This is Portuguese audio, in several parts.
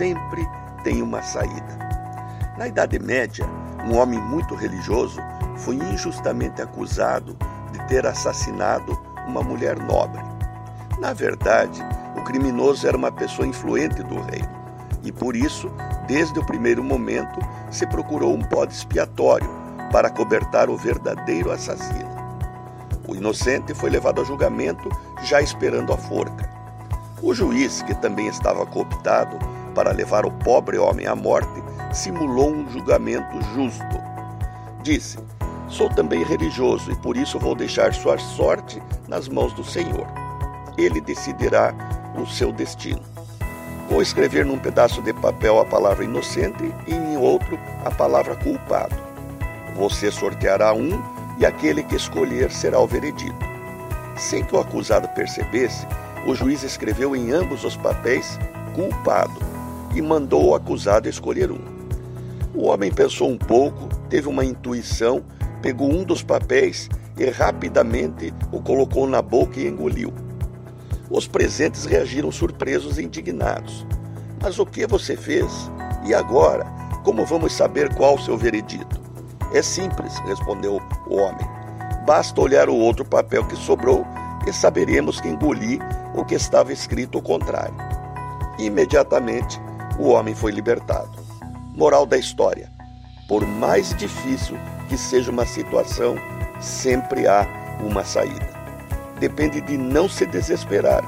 sempre tem uma saída. Na Idade Média, um homem muito religioso foi injustamente acusado de ter assassinado uma mulher nobre. Na verdade, o criminoso era uma pessoa influente do reino e por isso, desde o primeiro momento, se procurou um bode expiatório para cobertar o verdadeiro assassino. O inocente foi levado a julgamento já esperando a forca. O juiz, que também estava cooptado para levar o pobre homem à morte, simulou um julgamento justo. Disse: Sou também religioso e por isso vou deixar sua sorte nas mãos do Senhor. Ele decidirá o seu destino. Vou escrever num pedaço de papel a palavra inocente e em outro a palavra culpado. Você sorteará um e aquele que escolher será o veredito. Sem que o acusado percebesse, o juiz escreveu em ambos os papéis culpado e mandou o acusado escolher um. O homem pensou um pouco, teve uma intuição, pegou um dos papéis e rapidamente o colocou na boca e engoliu. Os presentes reagiram surpresos e indignados. Mas o que você fez? E agora? Como vamos saber qual o seu veredito? É simples, respondeu o homem. Basta olhar o outro papel que sobrou e saberemos que engoli o que estava escrito o contrário. Imediatamente, o homem foi libertado. Moral da história: por mais difícil que seja uma situação, sempre há uma saída. Depende de não se desesperar,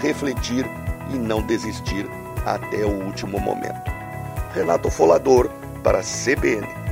refletir e não desistir até o último momento. Renato Folador para CBN.